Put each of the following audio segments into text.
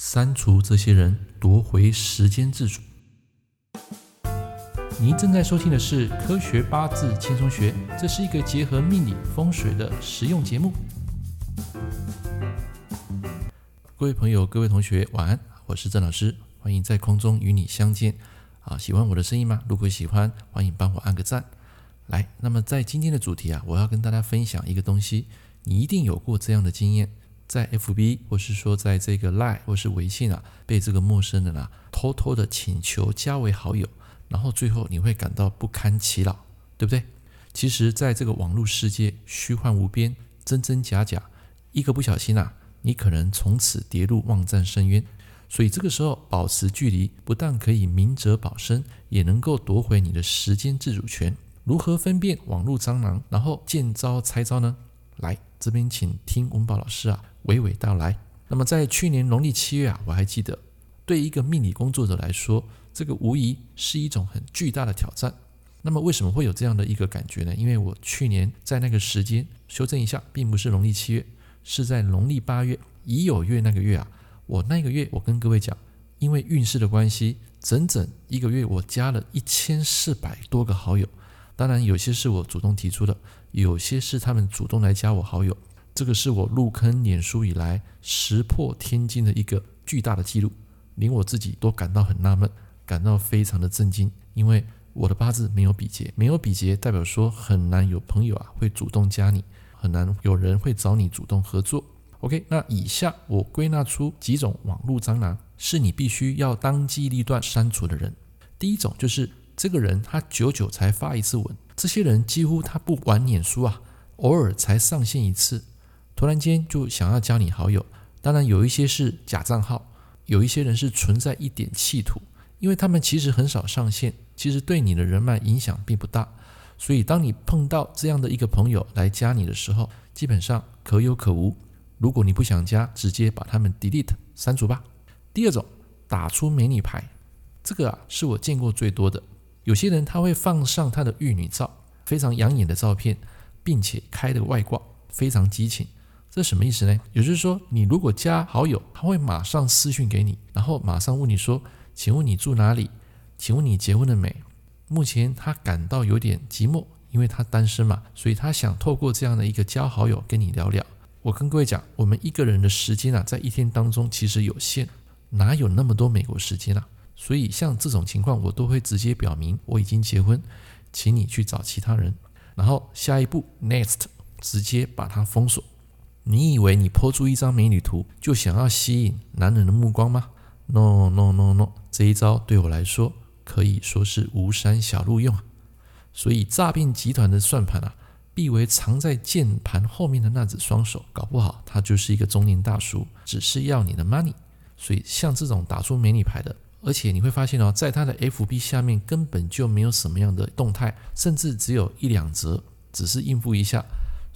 删除这些人，夺回时间自主。您正在收听的是《科学八字轻松学》，这是一个结合命理风水的实用节目。各位朋友，各位同学，晚安，我是郑老师，欢迎在空中与你相见。啊，喜欢我的声音吗？如果喜欢，欢迎帮我按个赞。来，那么在今天的主题啊，我要跟大家分享一个东西，你一定有过这样的经验，在 FB 或是说在这个 Line 或是微信啊，被这个陌生人啊偷偷的请求加为好友。然后最后你会感到不堪其扰，对不对？其实，在这个网络世界，虚幻无边，真真假假，一个不小心啊，你可能从此跌入网战深渊。所以这个时候保持距离，不但可以明哲保身，也能够夺回你的时间自主权。如何分辨网络蟑螂，然后见招拆招呢？来，这边请听文宝老师啊娓娓道来。那么在去年农历七月啊，我还记得，对一个命理工作者来说，这个无疑是一种很巨大的挑战。那么为什么会有这样的一个感觉呢？因为我去年在那个时间，修正一下，并不是农历七月，是在农历八月乙酉月那个月啊。我那个月，我跟各位讲，因为运势的关系，整整一个月我加了一千四百多个好友。当然，有些是我主动提出的，有些是他们主动来加我好友。这个是我入坑脸书以来石破天惊的一个巨大的记录，连我自己都感到很纳闷。感到非常的震惊，因为我的八字没有比劫，没有比劫代表说很难有朋友啊会主动加你，很难有人会找你主动合作。OK，那以下我归纳出几种网络蟑螂，是你必须要当机立断删除的人。第一种就是这个人他久久才发一次文，这些人几乎他不玩脸书啊，偶尔才上线一次，突然间就想要加你好友。当然有一些是假账号，有一些人是存在一点企图。因为他们其实很少上线，其实对你的人脉影响并不大，所以当你碰到这样的一个朋友来加你的时候，基本上可有可无。如果你不想加，直接把他们 delete 删除吧。第二种，打出美女牌，这个啊是我见过最多的。有些人他会放上他的玉女照，非常养眼的照片，并且开的外挂，非常激情。这什么意思呢？也就是说，你如果加好友，他会马上私讯给你，然后马上问你说。请问你住哪里？请问你结婚了没？目前他感到有点寂寞，因为他单身嘛，所以他想透过这样的一个加好友跟你聊聊。我跟各位讲，我们一个人的时间啊，在一天当中其实有限，哪有那么多美国时间啊？所以像这种情况，我都会直接表明我已经结婚，请你去找其他人。然后下一步，next，直接把他封锁。你以为你抛出一张美女图就想要吸引男人的目光吗？No no no no，这一招对我来说可以说是无山小路用。所以诈骗集团的算盘啊，必为藏在键盘后面的那只双手，搞不好他就是一个中年大叔，只是要你的 money。所以像这种打出美女牌的，而且你会发现哦，在他的 FB 下面根本就没有什么样的动态，甚至只有一两则，只是应付一下。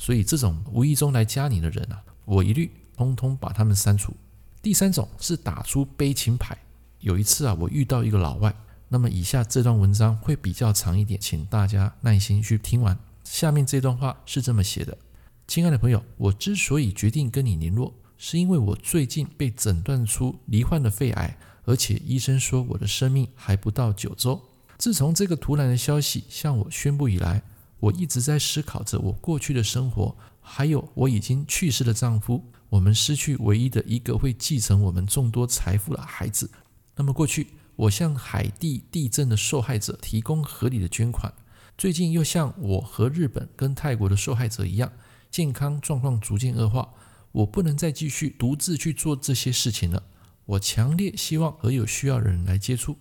所以这种无意中来加你的人啊，我一律通通把他们删除。第三种是打出悲情牌。有一次啊，我遇到一个老外。那么以下这段文章会比较长一点，请大家耐心去听完。下面这段话是这么写的：亲爱的朋友，我之所以决定跟你联络，是因为我最近被诊断出罹患了肺癌，而且医生说我的生命还不到九周。自从这个突然的消息向我宣布以来，我一直在思考着我过去的生活，还有我已经去世的丈夫。我们失去唯一的一个会继承我们众多财富的孩子。那么过去，我向海地地震的受害者提供合理的捐款，最近又像我和日本跟泰国的受害者一样，健康状况逐渐恶化。我不能再继续独自去做这些事情了。我强烈希望和有需要的人来接触，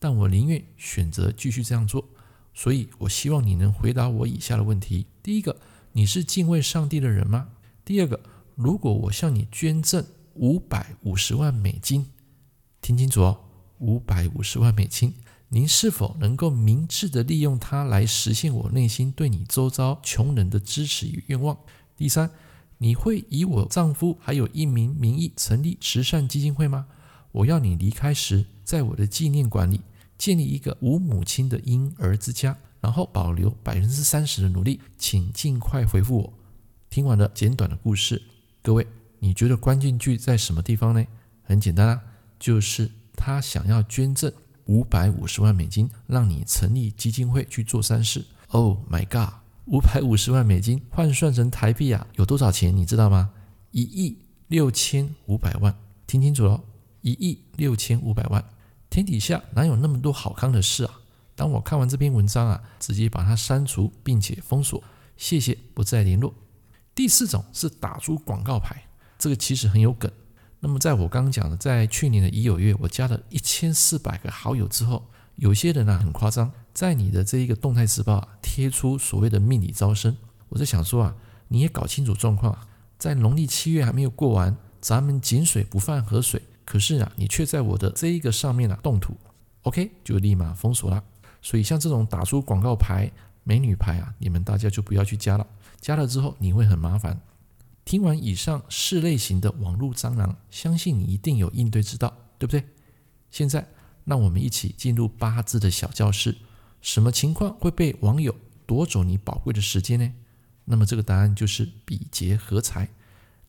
但我宁愿选择继续这样做。所以，我希望你能回答我以下的问题：第一个，你是敬畏上帝的人吗？第二个，如果我向你捐赠五百五十万美金，听清楚哦，五百五十万美金，您是否能够明智地利用它来实现我内心对你周遭穷人的支持与愿望？第三，你会以我丈夫还有一名名义成立慈善基金会吗？我要你离开时，在我的纪念馆里建立一个无母亲的婴儿之家，然后保留百分之三十的努力，请尽快回复我。听完了简短的故事。各位，你觉得关键句在什么地方呢？很简单啊，就是他想要捐赠五百五十万美金，让你成立基金会去做善事。Oh my god！五百五十万美金换算成台币啊，有多少钱？你知道吗？一亿六千五百万。听清楚喽，一亿六千五百万。天底下哪有那么多好康的事啊？当我看完这篇文章啊，直接把它删除并且封锁，谢谢，不再联络。第四种是打出广告牌，这个其实很有梗。那么在我刚刚讲的，在去年的乙酉月，我加了一千四百个好友之后，有些人啊很夸张，在你的这一个动态时报啊贴出所谓的命理招生。我在想说啊，你也搞清楚状况，在农历七月还没有过完，咱们井水不犯河水。可是啊，你却在我的这一个上面啊动土，OK，就立马封锁了。所以像这种打出广告牌、美女牌啊，你们大家就不要去加了。加了之后你会很麻烦。听完以上四类型的网络蟑螂，相信你一定有应对之道，对不对？现在让我们一起进入八字的小教室。什么情况会被网友夺走你宝贵的时间呢？那么这个答案就是比劫合财。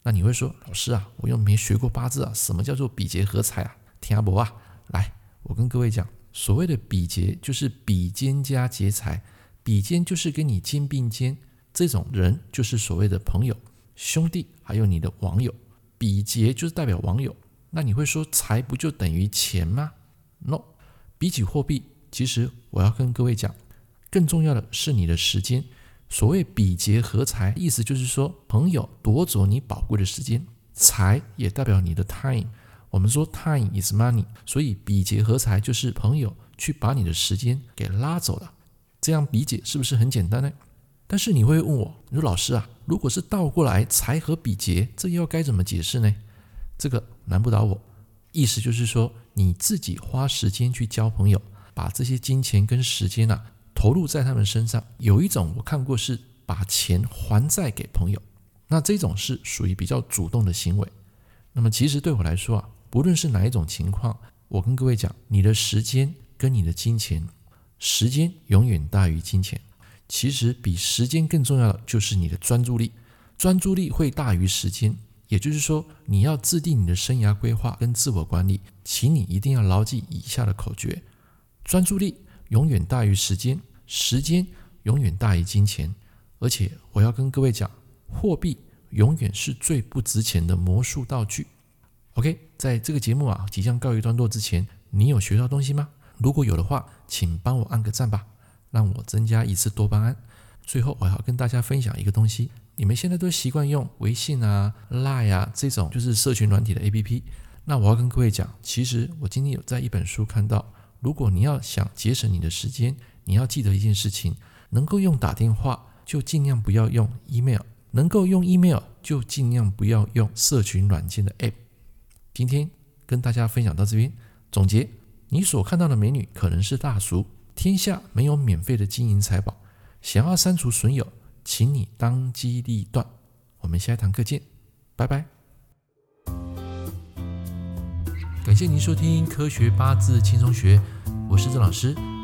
那你会说，老师啊，我又没学过八字啊，什么叫做比劫合财啊？听不啊？来，我跟各位讲。所谓的比劫，就是比肩加劫财，比肩就是跟你肩并肩，这种人就是所谓的朋友、兄弟，还有你的网友。比劫就是代表网友，那你会说财不就等于钱吗？No，比起货币，其实我要跟各位讲，更重要的是你的时间。所谓比劫合财，意思就是说朋友夺走你宝贵的时间，财也代表你的 time。我们说 time is money，所以比劫合财就是朋友去把你的时间给拉走了。这样理解是不是很简单呢？但是你会问我，你说老师啊，如果是倒过来财和比劫，这又该怎么解释呢？这个难不倒我。意思就是说，你自己花时间去交朋友，把这些金钱跟时间啊投入在他们身上。有一种我看过是把钱还债给朋友，那这种是属于比较主动的行为。那么其实对我来说啊。无论是哪一种情况，我跟各位讲，你的时间跟你的金钱，时间永远大于金钱。其实比时间更重要的就是你的专注力，专注力会大于时间。也就是说，你要制定你的生涯规划跟自我管理，请你一定要牢记以下的口诀：专注力永远大于时间，时间永远大于金钱。而且我要跟各位讲，货币永远是最不值钱的魔术道具。OK，在这个节目啊即将告一段落之前，你有学到东西吗？如果有的话，请帮我按个赞吧，让我增加一次多巴胺。最后，我要跟大家分享一个东西，你们现在都习惯用微信啊、Line 啊这种就是社群软体的 APP。那我要跟各位讲，其实我今天有在一本书看到，如果你要想节省你的时间，你要记得一件事情：能够用打电话就尽量不要用 email，能够用 email 就尽量不要用社群软件的 App。今天跟大家分享到这边，总结：你所看到的美女可能是大叔，天下没有免费的金银财宝。想要删除损友，请你当机立断。我们下一堂课见，拜拜。感谢您收听《科学八字轻松学》，我是郑老师。